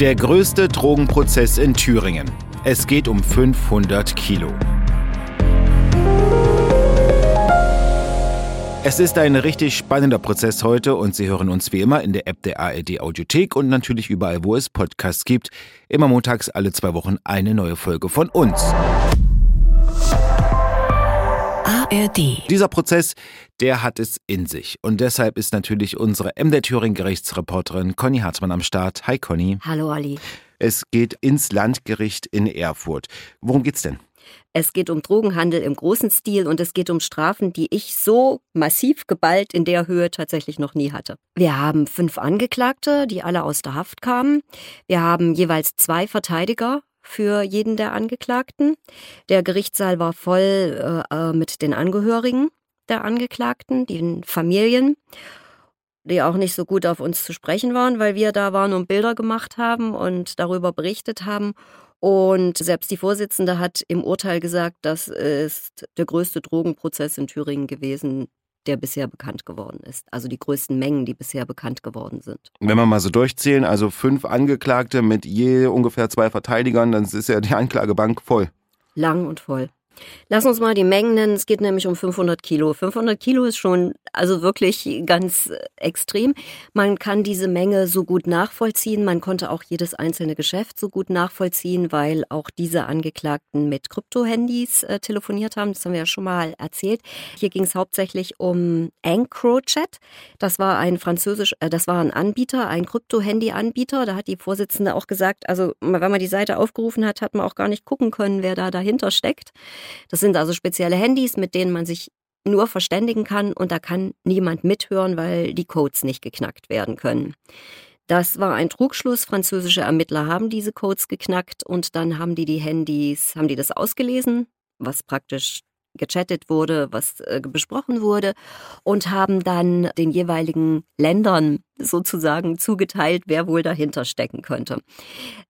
Der größte Drogenprozess in Thüringen. Es geht um 500 Kilo. Es ist ein richtig spannender Prozess heute und Sie hören uns wie immer in der App der ARD Audiothek und natürlich überall, wo es Podcasts gibt. Immer montags alle zwei Wochen eine neue Folge von uns. ARD. Dieser Prozess, der hat es in sich. Und deshalb ist natürlich unsere MD Thüringen Gerichtsreporterin Conny Hartmann am Start. Hi Conny. Hallo Ali. Es geht ins Landgericht in Erfurt. Worum geht's denn? Es geht um Drogenhandel im großen Stil und es geht um Strafen, die ich so massiv geballt in der Höhe tatsächlich noch nie hatte. Wir haben fünf Angeklagte, die alle aus der Haft kamen. Wir haben jeweils zwei Verteidiger für jeden der Angeklagten. Der Gerichtssaal war voll äh, äh mit den Angehörigen der Angeklagten, den Familien die auch nicht so gut auf uns zu sprechen waren, weil wir da waren und Bilder gemacht haben und darüber berichtet haben. Und selbst die Vorsitzende hat im Urteil gesagt, das ist der größte Drogenprozess in Thüringen gewesen, der bisher bekannt geworden ist. Also die größten Mengen, die bisher bekannt geworden sind. Wenn wir mal so durchzählen, also fünf Angeklagte mit je ungefähr zwei Verteidigern, dann ist ja die Anklagebank voll. Lang und voll. Lass uns mal die Mengen nennen. Es geht nämlich um 500 Kilo. 500 Kilo ist schon also wirklich ganz äh, extrem. Man kann diese Menge so gut nachvollziehen. Man konnte auch jedes einzelne Geschäft so gut nachvollziehen, weil auch diese Angeklagten mit Krypto-Handys äh, telefoniert haben. Das haben wir ja schon mal erzählt. Hier ging es hauptsächlich um EncroChat. Das war ein französisch, äh, das war ein Anbieter, ein Krypto-Handy-Anbieter. Da hat die Vorsitzende auch gesagt, also wenn man die Seite aufgerufen hat, hat man auch gar nicht gucken können, wer da dahinter steckt. Das sind also spezielle Handys, mit denen man sich nur verständigen kann und da kann niemand mithören, weil die Codes nicht geknackt werden können. Das war ein Trugschluss. Französische Ermittler haben diese Codes geknackt und dann haben die die Handys, haben die das ausgelesen, was praktisch gechattet wurde, was äh, besprochen wurde und haben dann den jeweiligen Ländern sozusagen zugeteilt, wer wohl dahinter stecken könnte.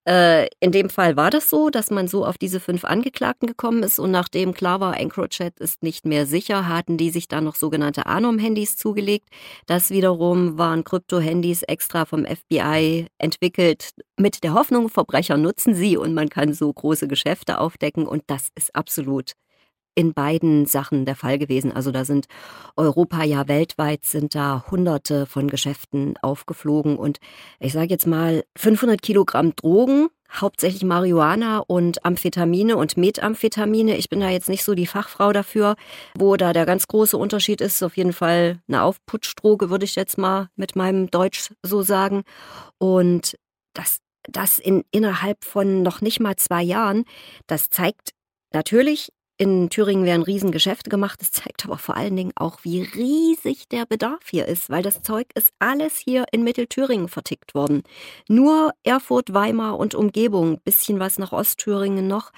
Äh, in dem Fall war das so, dass man so auf diese fünf Angeklagten gekommen ist und nachdem klar war, EncroChat ist nicht mehr sicher, hatten die sich dann noch sogenannte Anom-Handys zugelegt. Das wiederum waren Krypto-Handys extra vom FBI entwickelt mit der Hoffnung, Verbrecher nutzen sie und man kann so große Geschäfte aufdecken und das ist absolut in beiden Sachen der Fall gewesen. Also da sind Europa ja weltweit sind da hunderte von Geschäften aufgeflogen und ich sage jetzt mal 500 Kilogramm Drogen, hauptsächlich Marihuana und Amphetamine und Methamphetamine. Ich bin da jetzt nicht so die Fachfrau dafür, wo da der ganz große Unterschied ist. Auf jeden Fall eine Aufputschdroge, würde ich jetzt mal mit meinem Deutsch so sagen. Und das das in innerhalb von noch nicht mal zwei Jahren, das zeigt natürlich, in Thüringen werden Riesengeschäfte gemacht. Das zeigt aber vor allen Dingen auch, wie riesig der Bedarf hier ist, weil das Zeug ist alles hier in Mittelthüringen vertickt worden. Nur Erfurt, Weimar und Umgebung, bisschen was nach Ostthüringen noch.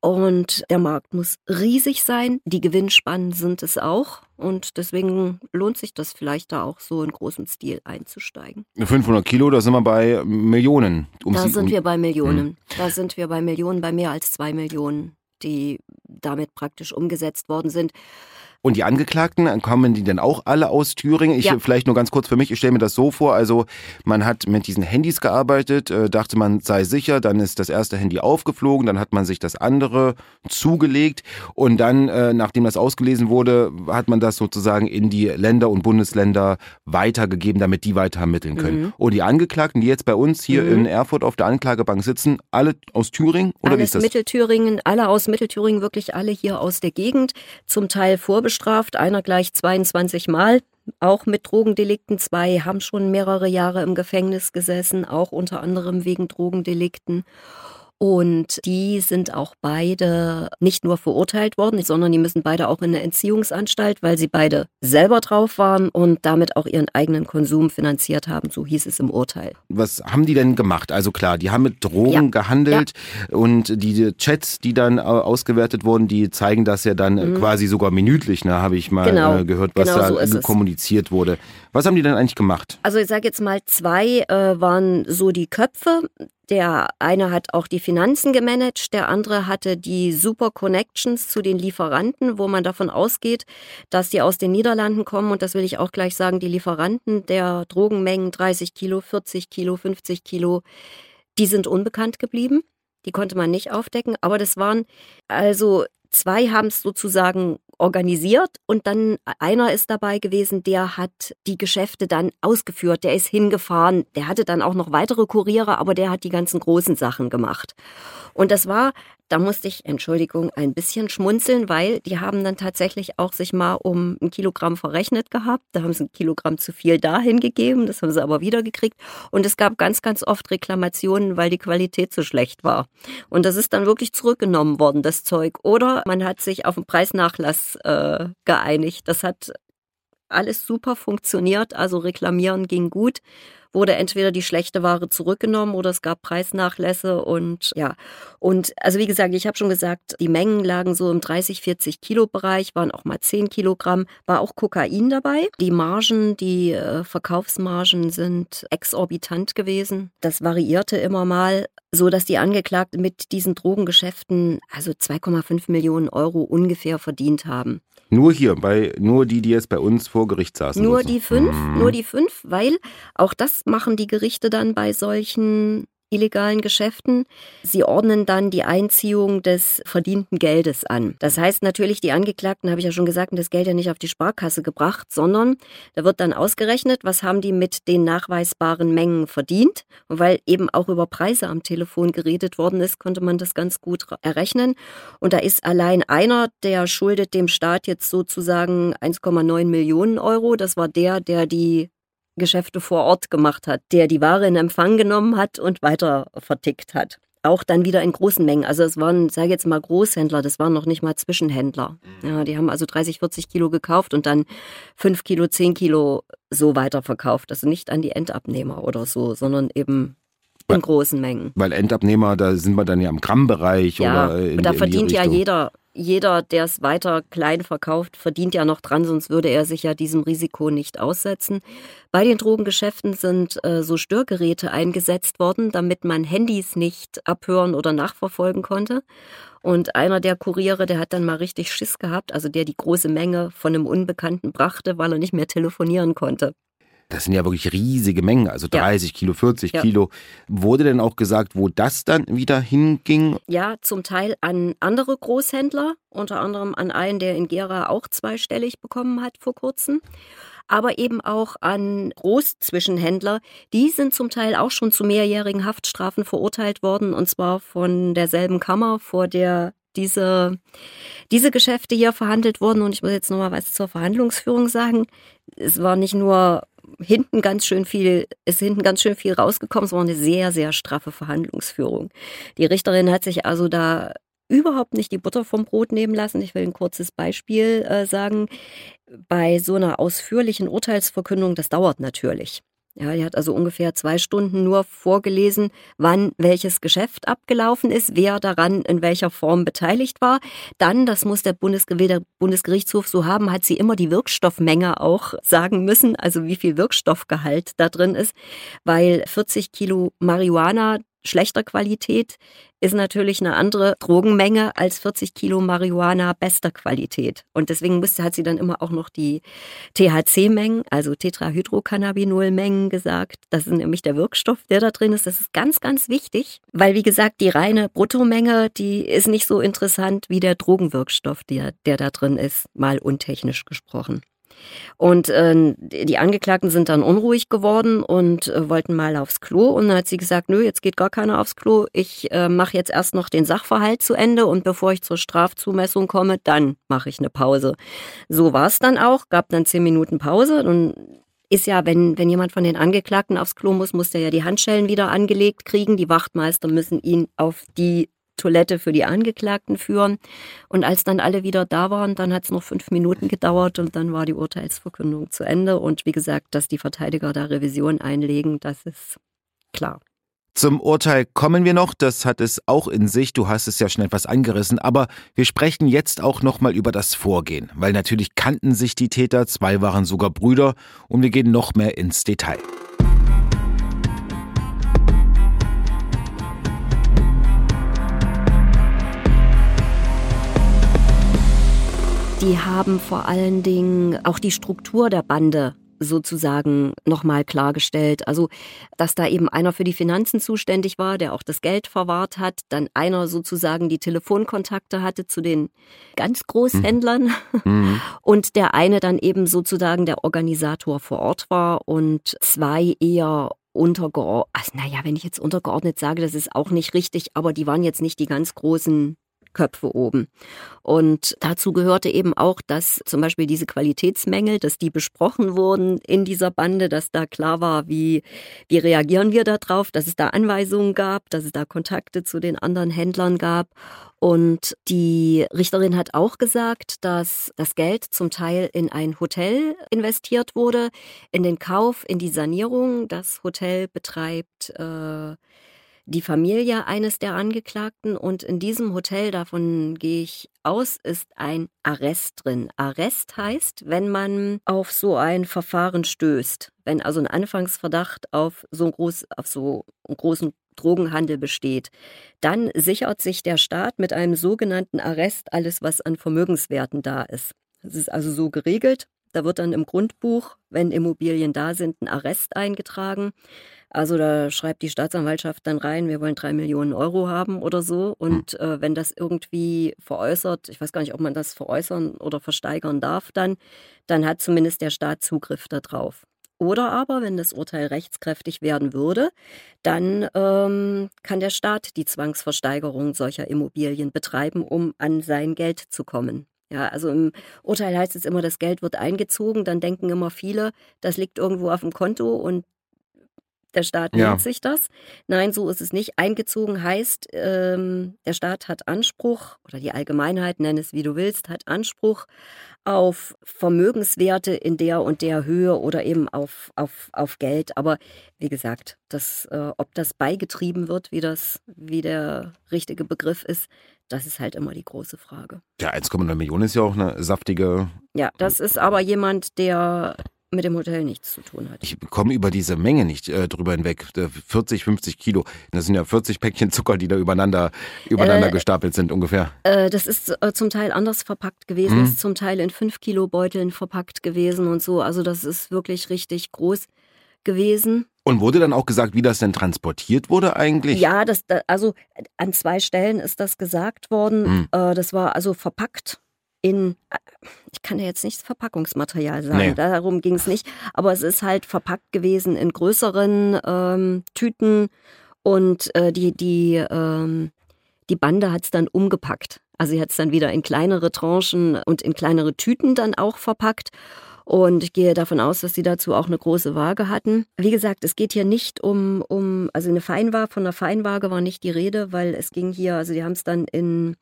Und der Markt muss riesig sein. Die Gewinnspannen sind es auch. Und deswegen lohnt sich das vielleicht da auch so in großem Stil einzusteigen. 500 Kilo, da sind wir bei Millionen. Um da sind wir bei Millionen. Hm. Da sind wir bei Millionen, bei mehr als zwei Millionen die damit praktisch umgesetzt worden sind. Und die Angeklagten, kommen die denn auch alle aus Thüringen? Ich ja. vielleicht nur ganz kurz für mich, ich stelle mir das so vor, also man hat mit diesen Handys gearbeitet, äh, dachte man sei sicher, dann ist das erste Handy aufgeflogen, dann hat man sich das andere zugelegt und dann, äh, nachdem das ausgelesen wurde, hat man das sozusagen in die Länder und Bundesländer weitergegeben, damit die weiter ermitteln können. Mhm. Und die Angeklagten, die jetzt bei uns hier mhm. in Erfurt auf der Anklagebank sitzen, alle aus Thüringen oder Alles wie ist das? Mittelthüringen, alle aus Mittelthüringen, wirklich alle hier aus der Gegend, zum Teil vorbestraft bestraft, einer gleich 22 Mal, auch mit Drogendelikten. Zwei haben schon mehrere Jahre im Gefängnis gesessen, auch unter anderem wegen Drogendelikten. Und die sind auch beide nicht nur verurteilt worden, sondern die müssen beide auch in eine Entziehungsanstalt, weil sie beide selber drauf waren und damit auch ihren eigenen Konsum finanziert haben, so hieß es im Urteil. Was haben die denn gemacht? Also klar, die haben mit Drogen ja. gehandelt ja. und die Chats, die dann ausgewertet wurden, die zeigen das ja dann mhm. quasi sogar minütlich, ne, habe ich mal genau. Äh, gehört, was genau da so kommuniziert wurde. Was haben die denn eigentlich gemacht? Also ich sage jetzt mal, zwei äh, waren so die Köpfe. Der eine hat auch die Finanzen gemanagt, der andere hatte die super Connections zu den Lieferanten, wo man davon ausgeht, dass die aus den Niederlanden kommen. Und das will ich auch gleich sagen, die Lieferanten der Drogenmengen 30 Kilo, 40 Kilo, 50 Kilo, Die sind unbekannt geblieben. Die konnte man nicht aufdecken. Aber das waren also zwei haben es sozusagen organisiert und dann einer ist dabei gewesen, der hat die Geschäfte dann ausgeführt, der ist hingefahren, der hatte dann auch noch weitere Kuriere, aber der hat die ganzen großen Sachen gemacht. Und das war da musste ich, Entschuldigung, ein bisschen schmunzeln, weil die haben dann tatsächlich auch sich mal um ein Kilogramm verrechnet gehabt. Da haben sie ein Kilogramm zu viel dahin gegeben, das haben sie aber wieder gekriegt. Und es gab ganz, ganz oft Reklamationen, weil die Qualität so schlecht war. Und das ist dann wirklich zurückgenommen worden, das Zeug. Oder man hat sich auf einen Preisnachlass äh, geeinigt. Das hat alles super funktioniert, also reklamieren ging gut wurde entweder die schlechte Ware zurückgenommen oder es gab Preisnachlässe und ja. Und also wie gesagt, ich habe schon gesagt, die Mengen lagen so im 30, 40 Kilo Bereich, waren auch mal 10 Kilogramm, war auch Kokain dabei. Die Margen, die äh, Verkaufsmargen sind exorbitant gewesen. Das variierte immer mal, so dass die Angeklagten mit diesen Drogengeschäften also 2,5 Millionen Euro ungefähr verdient haben. Nur hier, bei nur die, die jetzt bei uns vor Gericht saßen. Nur die fünf, mhm. nur die fünf, weil auch das machen die Gerichte dann bei solchen illegalen Geschäften. Sie ordnen dann die Einziehung des verdienten Geldes an. Das heißt natürlich, die Angeklagten, habe ich ja schon gesagt, das Geld ja nicht auf die Sparkasse gebracht, sondern da wird dann ausgerechnet, was haben die mit den nachweisbaren Mengen verdient. Und weil eben auch über Preise am Telefon geredet worden ist, konnte man das ganz gut errechnen. Und da ist allein einer, der schuldet dem Staat jetzt sozusagen 1,9 Millionen Euro. Das war der, der die Geschäfte vor Ort gemacht hat, der die Ware in Empfang genommen hat und weiter vertickt hat. Auch dann wieder in großen Mengen. Also es waren, sage jetzt mal, Großhändler, das waren noch nicht mal Zwischenhändler. Mhm. Ja, die haben also 30, 40 Kilo gekauft und dann 5 Kilo, 10 Kilo so weiterverkauft. Also nicht an die Endabnehmer oder so, sondern eben in großen Mengen. Weil Endabnehmer, da sind wir dann ja im Grammbereich ja, oder in, und da verdient ja jeder jeder, der es weiter klein verkauft, verdient ja noch dran, sonst würde er sich ja diesem Risiko nicht aussetzen. Bei den Drogengeschäften sind äh, so Störgeräte eingesetzt worden, damit man Handys nicht abhören oder nachverfolgen konnte. Und einer der Kuriere, der hat dann mal richtig Schiss gehabt, also der die große Menge von einem Unbekannten brachte, weil er nicht mehr telefonieren konnte. Das sind ja wirklich riesige Mengen, also 30 ja. Kilo, 40 ja. Kilo. Wurde denn auch gesagt, wo das dann wieder hinging? Ja, zum Teil an andere Großhändler, unter anderem an einen, der in Gera auch zweistellig bekommen hat vor kurzem aber eben auch an Großzwischenhändler. Die sind zum Teil auch schon zu mehrjährigen Haftstrafen verurteilt worden, und zwar von derselben Kammer, vor der diese, diese Geschäfte hier verhandelt wurden. Und ich muss jetzt nochmal was zur Verhandlungsführung sagen. Es war nicht nur hinten ganz schön viel, ist hinten ganz schön viel rausgekommen. Es war eine sehr, sehr straffe Verhandlungsführung. Die Richterin hat sich also da überhaupt nicht die Butter vom Brot nehmen lassen. Ich will ein kurzes Beispiel äh, sagen. Bei so einer ausführlichen Urteilsverkündung, das dauert natürlich. Ja, die hat also ungefähr zwei Stunden nur vorgelesen, wann welches Geschäft abgelaufen ist, wer daran in welcher Form beteiligt war. Dann, das muss der, der Bundesgerichtshof so haben, hat sie immer die Wirkstoffmenge auch sagen müssen, also wie viel Wirkstoffgehalt da drin ist, weil 40 Kilo Marihuana schlechter Qualität ist natürlich eine andere Drogenmenge als 40 Kilo Marihuana bester Qualität. Und deswegen musste, hat sie dann immer auch noch die THC-Mengen, also Tetrahydrocannabinol-Mengen gesagt. Das ist nämlich der Wirkstoff, der da drin ist. Das ist ganz, ganz wichtig, weil wie gesagt, die reine Bruttomenge, die ist nicht so interessant wie der Drogenwirkstoff, der, der da drin ist, mal untechnisch gesprochen. Und äh, die Angeklagten sind dann unruhig geworden und äh, wollten mal aufs Klo. Und dann hat sie gesagt, nö, jetzt geht gar keiner aufs Klo. Ich äh, mache jetzt erst noch den Sachverhalt zu Ende und bevor ich zur Strafzumessung komme, dann mache ich eine Pause. So war es dann auch, gab dann zehn Minuten Pause. Und ist ja, wenn, wenn jemand von den Angeklagten aufs Klo muss, muss der ja die Handschellen wieder angelegt kriegen. Die Wachtmeister müssen ihn auf die Toilette für die Angeklagten führen. Und als dann alle wieder da waren, dann hat es noch fünf Minuten gedauert und dann war die Urteilsverkündung zu Ende. Und wie gesagt, dass die Verteidiger da Revision einlegen, das ist klar. Zum Urteil kommen wir noch, das hat es auch in sich, du hast es ja schon etwas angerissen, aber wir sprechen jetzt auch nochmal über das Vorgehen, weil natürlich kannten sich die Täter, zwei waren sogar Brüder und wir gehen noch mehr ins Detail. Die haben vor allen Dingen auch die Struktur der Bande sozusagen nochmal klargestellt. Also, dass da eben einer für die Finanzen zuständig war, der auch das Geld verwahrt hat, dann einer sozusagen die Telefonkontakte hatte zu den ganz Großhändlern mhm. und der eine dann eben sozusagen der Organisator vor Ort war und zwei eher untergeordnet, also naja, wenn ich jetzt untergeordnet sage, das ist auch nicht richtig, aber die waren jetzt nicht die ganz großen Köpfe oben. Und dazu gehörte eben auch, dass zum Beispiel diese Qualitätsmängel, dass die besprochen wurden in dieser Bande, dass da klar war, wie, wie reagieren wir darauf, dass es da Anweisungen gab, dass es da Kontakte zu den anderen Händlern gab. Und die Richterin hat auch gesagt, dass das Geld zum Teil in ein Hotel investiert wurde, in den Kauf, in die Sanierung. Das Hotel betreibt äh, die Familie eines der Angeklagten und in diesem Hotel, davon gehe ich aus, ist ein Arrest drin. Arrest heißt, wenn man auf so ein Verfahren stößt, wenn also ein Anfangsverdacht auf so, groß, auf so einen großen Drogenhandel besteht, dann sichert sich der Staat mit einem sogenannten Arrest alles, was an Vermögenswerten da ist. Das ist also so geregelt. Da wird dann im Grundbuch, wenn Immobilien da sind, ein Arrest eingetragen. Also da schreibt die Staatsanwaltschaft dann rein, wir wollen drei Millionen Euro haben oder so. Und hm. äh, wenn das irgendwie veräußert, ich weiß gar nicht, ob man das veräußern oder versteigern darf, dann, dann hat zumindest der Staat Zugriff darauf. Oder aber, wenn das Urteil rechtskräftig werden würde, dann ähm, kann der Staat die Zwangsversteigerung solcher Immobilien betreiben, um an sein Geld zu kommen. Ja, also im Urteil heißt es immer, das Geld wird eingezogen, dann denken immer viele, das liegt irgendwo auf dem Konto und der Staat ja. nimmt sich das. Nein, so ist es nicht. Eingezogen heißt, ähm, der Staat hat Anspruch, oder die Allgemeinheit, nenn es wie du willst, hat Anspruch auf Vermögenswerte in der und der Höhe oder eben auf, auf, auf Geld. Aber wie gesagt, das, äh, ob das beigetrieben wird, wie das, wie der richtige Begriff ist, das ist halt immer die große Frage. Ja, 1,9 Millionen ist ja auch eine saftige. Ja, das ist aber jemand, der mit dem Hotel nichts zu tun hat. Ich komme über diese Menge nicht äh, drüber hinweg. 40, 50 Kilo. Das sind ja 40 Päckchen Zucker, die da übereinander, übereinander äh, gestapelt sind ungefähr. Äh, das ist äh, zum Teil anders verpackt gewesen, hm. ist zum Teil in 5 Kilo Beuteln verpackt gewesen und so. Also das ist wirklich richtig groß gewesen. Und wurde dann auch gesagt, wie das denn transportiert wurde eigentlich? Ja, das, also an zwei Stellen ist das gesagt worden. Hm. Das war also verpackt in, ich kann ja jetzt nicht Verpackungsmaterial sagen, nee. darum ging es nicht, aber es ist halt verpackt gewesen in größeren ähm, Tüten und äh, die, die, ähm, die Bande hat es dann umgepackt. Also sie hat es dann wieder in kleinere Tranchen und in kleinere Tüten dann auch verpackt. Und ich gehe davon aus, dass sie dazu auch eine große Waage hatten. Wie gesagt, es geht hier nicht um, um also eine Feinwaage, von einer Feinwaage war nicht die Rede, weil es ging hier, also die haben es dann in,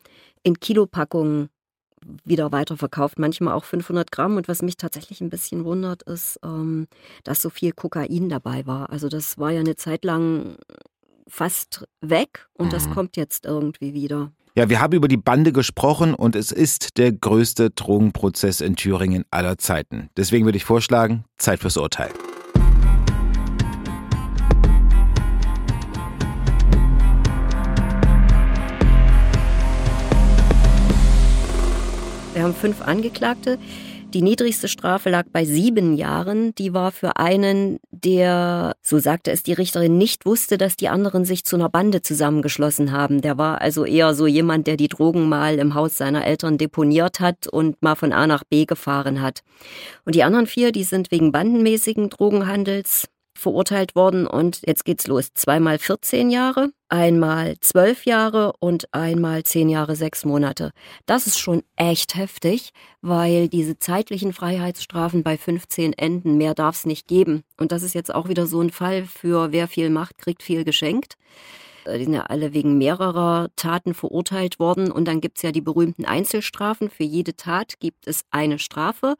in Kilopackungen wieder weiterverkauft, manchmal auch 500 Gramm. Und was mich tatsächlich ein bisschen wundert, ist, ähm, dass so viel Kokain dabei war. Also das war ja eine Zeit lang fast weg und mhm. das kommt jetzt irgendwie wieder. Ja, wir haben über die Bande gesprochen und es ist der größte Drogenprozess in Thüringen aller Zeiten. Deswegen würde ich vorschlagen, Zeit fürs Urteil. Wir haben fünf Angeklagte. Die niedrigste Strafe lag bei sieben Jahren. Die war für einen, der, so sagte es die Richterin, nicht wusste, dass die anderen sich zu einer Bande zusammengeschlossen haben. Der war also eher so jemand, der die Drogen mal im Haus seiner Eltern deponiert hat und mal von A nach B gefahren hat. Und die anderen vier, die sind wegen bandenmäßigen Drogenhandels verurteilt worden und jetzt geht's los. Zweimal 14 Jahre, einmal 12 Jahre und einmal 10 Jahre, 6 Monate. Das ist schon echt heftig, weil diese zeitlichen Freiheitsstrafen bei 15 enden, mehr darf's nicht geben. Und das ist jetzt auch wieder so ein Fall für wer viel macht, kriegt viel geschenkt. Äh, die sind ja alle wegen mehrerer Taten verurteilt worden. Und dann gibt es ja die berühmten Einzelstrafen. Für jede Tat gibt es eine Strafe.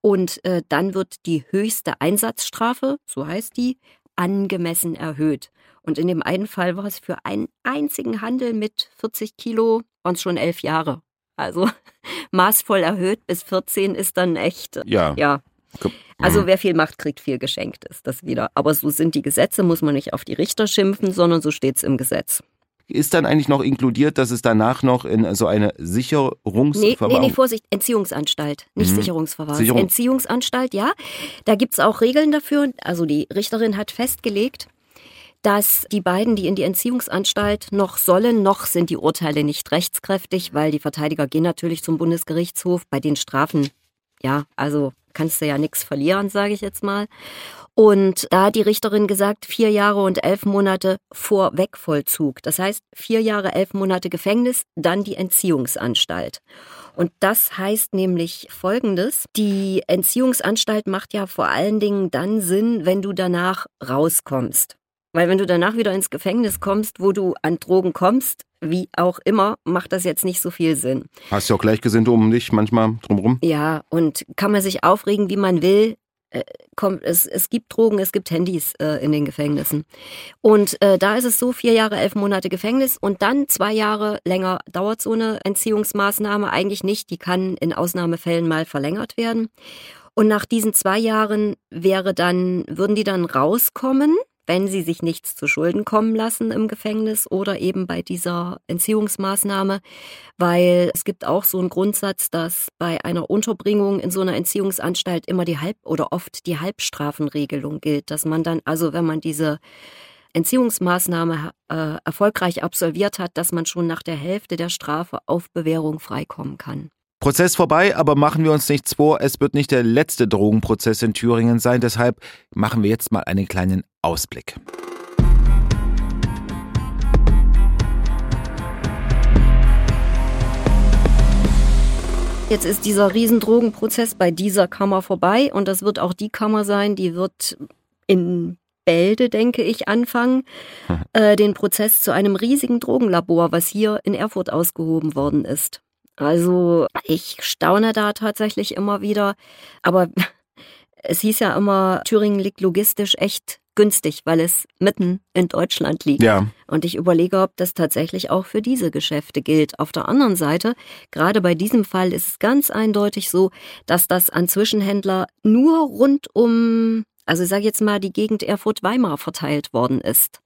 Und äh, dann wird die höchste Einsatzstrafe, so heißt die, angemessen erhöht. Und in dem einen Fall war es für einen einzigen Handel mit 40 Kilo, waren es schon elf Jahre. Also maßvoll erhöht bis 14 ist dann echt. Ja. ja. Also mhm. wer viel macht, kriegt viel geschenkt, ist das wieder. Aber so sind die Gesetze, muss man nicht auf die Richter schimpfen, sondern so steht es im Gesetz. ist dann eigentlich noch inkludiert, dass es danach noch in so eine Sicherungsverwahrung... Nee, nee, nee, Vorsicht, Entziehungsanstalt, nicht mhm. Sicherungsverwahrung. Sicherung. Entziehungsanstalt, ja. Da gibt's auch Regeln dafür. Also die Richterin hat festgelegt, dass die beiden, die in die Entziehungsanstalt noch sollen, noch sind die Urteile nicht rechtskräftig, weil die Verteidiger gehen natürlich zum Bundesgerichtshof. Bei den Strafen, ja, also kannst du ja nichts verlieren, sage ich jetzt mal. Und da hat die Richterin gesagt, vier Jahre und elf Monate vor Wegvollzug. Das heißt, vier Jahre, elf Monate Gefängnis, dann die Entziehungsanstalt. Und das heißt nämlich Folgendes. Die Entziehungsanstalt macht ja vor allen Dingen dann Sinn, wenn du danach rauskommst. Weil wenn du danach wieder ins Gefängnis kommst, wo du an Drogen kommst, wie auch immer, macht das jetzt nicht so viel Sinn. Hast du auch Gleichgesinnte um dich manchmal drumherum? Ja, und kann man sich aufregen, wie man will. Äh, kommt, es, es gibt Drogen, es gibt Handys äh, in den Gefängnissen. Und äh, da ist es so, vier Jahre, elf Monate Gefängnis und dann zwei Jahre länger dauert so eine Entziehungsmaßnahme eigentlich nicht. Die kann in Ausnahmefällen mal verlängert werden. Und nach diesen zwei Jahren wäre dann, würden die dann rauskommen wenn sie sich nichts zu Schulden kommen lassen im Gefängnis oder eben bei dieser Entziehungsmaßnahme, weil es gibt auch so einen Grundsatz, dass bei einer Unterbringung in so einer Entziehungsanstalt immer die Halb- oder oft die Halbstrafenregelung gilt, dass man dann, also wenn man diese Entziehungsmaßnahme äh, erfolgreich absolviert hat, dass man schon nach der Hälfte der Strafe auf Bewährung freikommen kann. Prozess vorbei, aber machen wir uns nichts vor, es wird nicht der letzte Drogenprozess in Thüringen sein, deshalb machen wir jetzt mal einen kleinen Ausblick. Jetzt ist dieser Riesendrogenprozess bei dieser Kammer vorbei und das wird auch die Kammer sein, die wird in Bälde, denke ich, anfangen, äh, den Prozess zu einem riesigen Drogenlabor, was hier in Erfurt ausgehoben worden ist. Also ich staune da tatsächlich immer wieder. Aber es hieß ja immer, Thüringen liegt logistisch echt günstig, weil es mitten in Deutschland liegt. Ja. Und ich überlege, ob das tatsächlich auch für diese Geschäfte gilt. Auf der anderen Seite, gerade bei diesem Fall ist es ganz eindeutig so, dass das an Zwischenhändler nur rund um, also ich sage jetzt mal, die Gegend Erfurt-Weimar verteilt worden ist.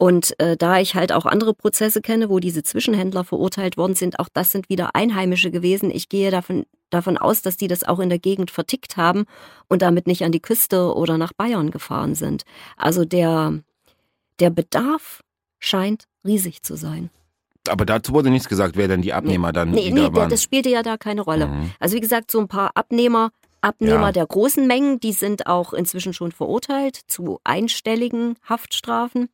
Und äh, da ich halt auch andere Prozesse kenne, wo diese Zwischenhändler verurteilt worden sind, auch das sind wieder Einheimische gewesen. Ich gehe davon, davon aus, dass die das auch in der Gegend vertickt haben und damit nicht an die Küste oder nach Bayern gefahren sind. Also der, der Bedarf scheint riesig zu sein. Aber dazu wurde nichts gesagt, wer denn die Abnehmer nee, dann nee, nee, waren. das spielte ja da keine Rolle. Mhm. Also wie gesagt, so ein paar Abnehmer, Abnehmer ja. der großen Mengen, die sind auch inzwischen schon verurteilt zu einstelligen Haftstrafen.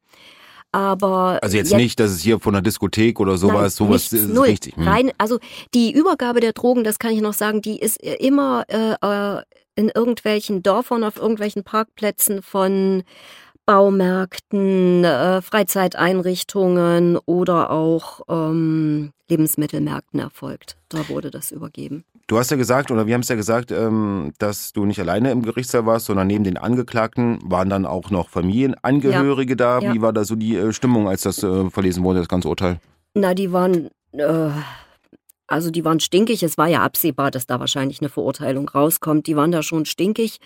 Aber also jetzt, jetzt, nicht, dass es hier von einer Diskothek oder sowas, nein, sowas ist null. richtig. Hm. Rein, also die Übergabe der Drogen, das kann ich noch sagen, die ist immer äh, äh in irgendwelchen Dörfern, auf irgendwelchen Parkplätzen von Baumärkten, äh, Freizeiteinrichtungen oder auch ähm, Lebensmittelmärkten erfolgt. Da wurde das übergeben. Du hast ja gesagt, oder wir haben es ja gesagt, ähm, dass du nicht alleine im Gerichtssaal warst, sondern neben den Angeklagten waren dann auch noch Familienangehörige ja. da. Ja. Wie war da so die äh, Stimmung, als das äh, verlesen wurde, das ganze Urteil? Na, die waren, äh, also die waren stinkig. Es war ja absehbar, dass da wahrscheinlich eine Verurteilung rauskommt. Die waren da schon stinkig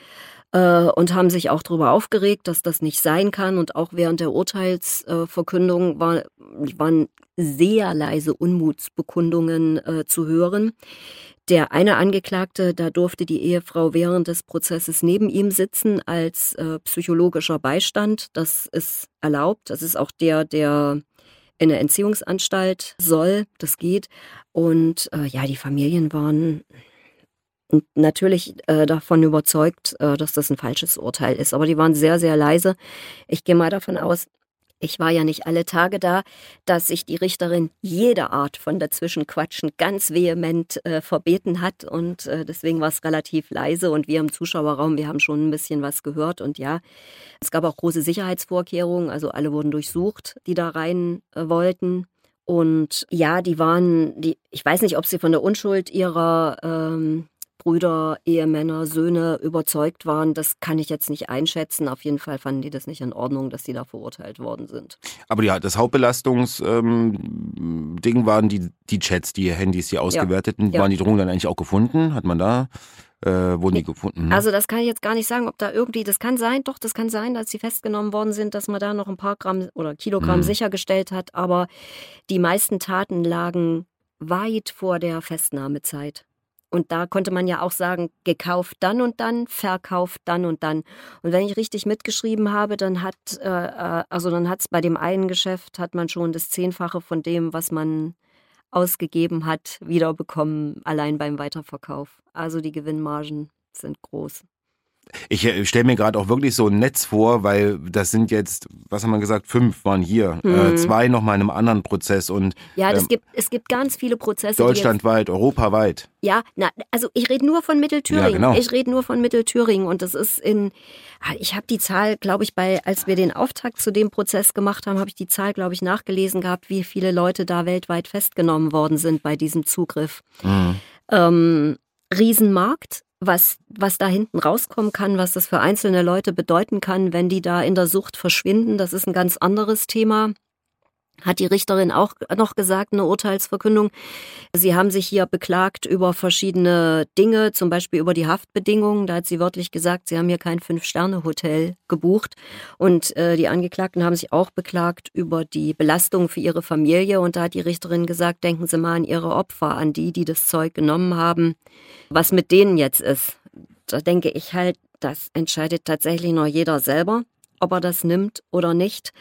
äh, und haben sich auch darüber aufgeregt, dass das nicht sein kann. Und auch während der Urteilsverkündung war, waren sehr leise Unmutsbekundungen äh, zu hören. Der eine Angeklagte, da durfte die Ehefrau während des Prozesses neben ihm sitzen als äh, psychologischer Beistand. Das ist erlaubt. Das ist auch der, der in der Entziehungsanstalt soll. Das geht. Und äh, ja, die Familien waren natürlich äh, davon überzeugt, äh, dass das ein falsches Urteil ist. Aber die waren sehr, sehr leise. Ich gehe mal davon aus, ich war ja nicht alle Tage da, dass sich die Richterin jede Art von Dazwischenquatschen ganz vehement äh, verbeten hat und äh, deswegen war es relativ leise und wir im Zuschauerraum, wir haben schon ein bisschen was gehört und ja, es gab auch große Sicherheitsvorkehrungen, also alle wurden durchsucht, die da rein äh, wollten. Und ja, die waren, die, ich weiß nicht, ob sie von der Unschuld ihrer ähm, Brüder, Ehemänner, Söhne überzeugt waren, das kann ich jetzt nicht einschätzen. Auf jeden Fall fanden die das nicht in Ordnung, dass die da verurteilt worden sind. Aber ja, das Hauptbelastungsding ähm, waren die, die Chats, die Handys, die ausgewerteten. Ja. Waren die Drohungen dann eigentlich auch gefunden? Hat man da äh, wurden die gefunden. Ne? Also das kann ich jetzt gar nicht sagen, ob da irgendwie, das kann sein, doch, das kann sein, dass sie festgenommen worden sind, dass man da noch ein paar Gramm oder Kilogramm mhm. sichergestellt hat, aber die meisten Taten lagen weit vor der Festnahmezeit. Und da konnte man ja auch sagen, gekauft dann und dann, verkauft dann und dann. Und wenn ich richtig mitgeschrieben habe, dann hat, äh, äh also dann hat es bei dem einen Geschäft, hat man schon das Zehnfache von dem, was man ausgegeben hat, wiederbekommen, allein beim Weiterverkauf. Also die Gewinnmargen sind groß. Ich äh, stelle mir gerade auch wirklich so ein Netz vor, weil das sind jetzt, was haben wir gesagt, fünf waren hier, äh, mhm. äh, zwei nochmal in einem anderen Prozess und ja, ähm, gibt, es gibt ganz viele Prozesse. Deutschlandweit, jetzt, europaweit. Ja, na, also ich rede nur von Mittelthüringen. Ja, genau. Ich rede nur von Mittelthüringen und das ist in, ah, ich habe die Zahl, glaube ich, bei, als wir den Auftakt zu dem Prozess gemacht haben, habe ich die Zahl, glaube ich, nachgelesen gehabt, wie viele Leute da weltweit festgenommen worden sind bei diesem Zugriff. Mhm. Ähm, Riesenmarkt, was, was da hinten rauskommen kann, was das für einzelne Leute bedeuten kann, wenn die da in der Sucht verschwinden, das ist ein ganz anderes Thema. Hat die Richterin auch noch gesagt, eine Urteilsverkündung. Sie haben sich hier beklagt über verschiedene Dinge, zum Beispiel über die Haftbedingungen. Da hat sie wörtlich gesagt, sie haben hier kein Fünf-Sterne-Hotel gebucht. Und äh, die Angeklagten haben sich auch beklagt über die Belastung für ihre Familie. Und da hat die Richterin gesagt, denken Sie mal an Ihre Opfer, an die, die das Zeug genommen haben was mit denen jetzt ist, da denke ich halt, das entscheidet tatsächlich nur jeder selber, ob er das nimmt oder nicht.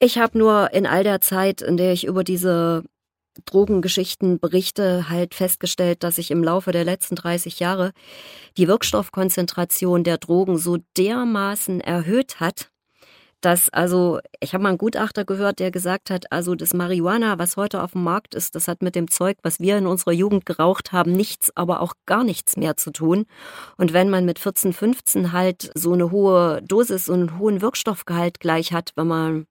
Ich habe nur in all der Zeit, in der ich über diese Drogengeschichten berichte, halt festgestellt, dass sich im Laufe der letzten 30 Jahre die Wirkstoffkonzentration der Drogen so dermaßen erhöht hat, dass also, ich habe mal einen Gutachter gehört, der gesagt hat, also das Marihuana, was heute auf dem Markt ist, das hat mit dem Zeug, was wir in unserer Jugend geraucht haben, nichts, aber auch gar nichts mehr zu tun. Und wenn man mit 14, 15 halt so eine hohe Dosis und einen hohen Wirkstoffgehalt gleich hat, wenn man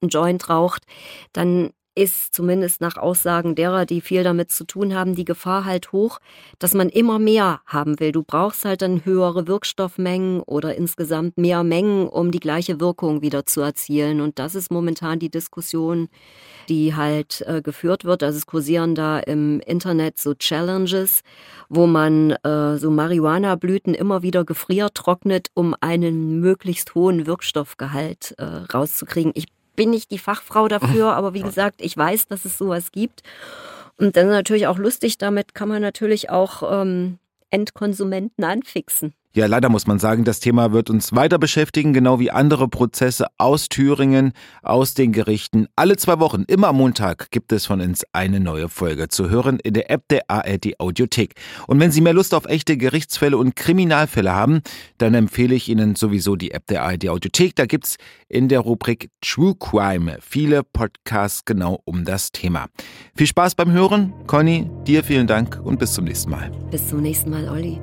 einen Joint raucht, dann ist zumindest nach Aussagen derer, die viel damit zu tun haben, die Gefahr halt hoch, dass man immer mehr haben will. Du brauchst halt dann höhere Wirkstoffmengen oder insgesamt mehr Mengen, um die gleiche Wirkung wieder zu erzielen. Und das ist momentan die Diskussion, die halt äh, geführt wird. Also es kursieren da im Internet so Challenges, wo man äh, so Marihuana-Blüten immer wieder gefriertrocknet, um einen möglichst hohen Wirkstoffgehalt äh, rauszukriegen. Ich bin nicht die Fachfrau dafür, aber wie gesagt, ich weiß, dass es sowas gibt. Und dann natürlich auch lustig, damit kann man natürlich auch ähm, Endkonsumenten anfixen. Ja, leider muss man sagen, das Thema wird uns weiter beschäftigen, genau wie andere Prozesse aus Thüringen, aus den Gerichten. Alle zwei Wochen, immer am Montag, gibt es von uns eine neue Folge zu hören in der App der ARD Audiothek. Und wenn Sie mehr Lust auf echte Gerichtsfälle und Kriminalfälle haben, dann empfehle ich Ihnen sowieso die App der ARD Audiothek. Da gibt's in der Rubrik True Crime viele Podcasts genau um das Thema. Viel Spaß beim Hören. Conny, dir vielen Dank und bis zum nächsten Mal. Bis zum nächsten Mal, Olli.